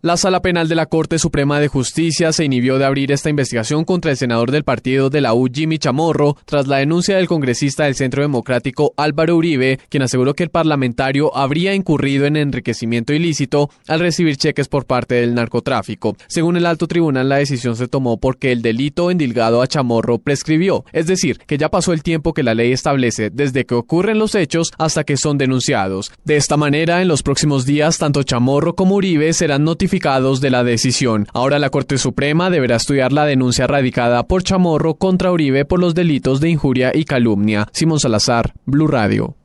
La Sala Penal de la Corte Suprema de Justicia se inhibió de abrir esta investigación contra el senador del partido de la U, Jimmy Chamorro, tras la denuncia del congresista del Centro Democrático Álvaro Uribe, quien aseguró que el parlamentario habría incurrido en enriquecimiento ilícito al recibir cheques por parte del narcotráfico. Según el alto tribunal, la decisión se tomó porque el delito endilgado a Chamorro prescribió, es decir, que ya pasó el tiempo que la ley establece desde que ocurren los hechos hasta que son denunciados. De esta manera, en los próximos días, tanto Chamorro como Uribe serán de la decisión. Ahora la Corte Suprema deberá estudiar la denuncia radicada por Chamorro contra Uribe por los delitos de injuria y calumnia. Simón Salazar, Blue Radio.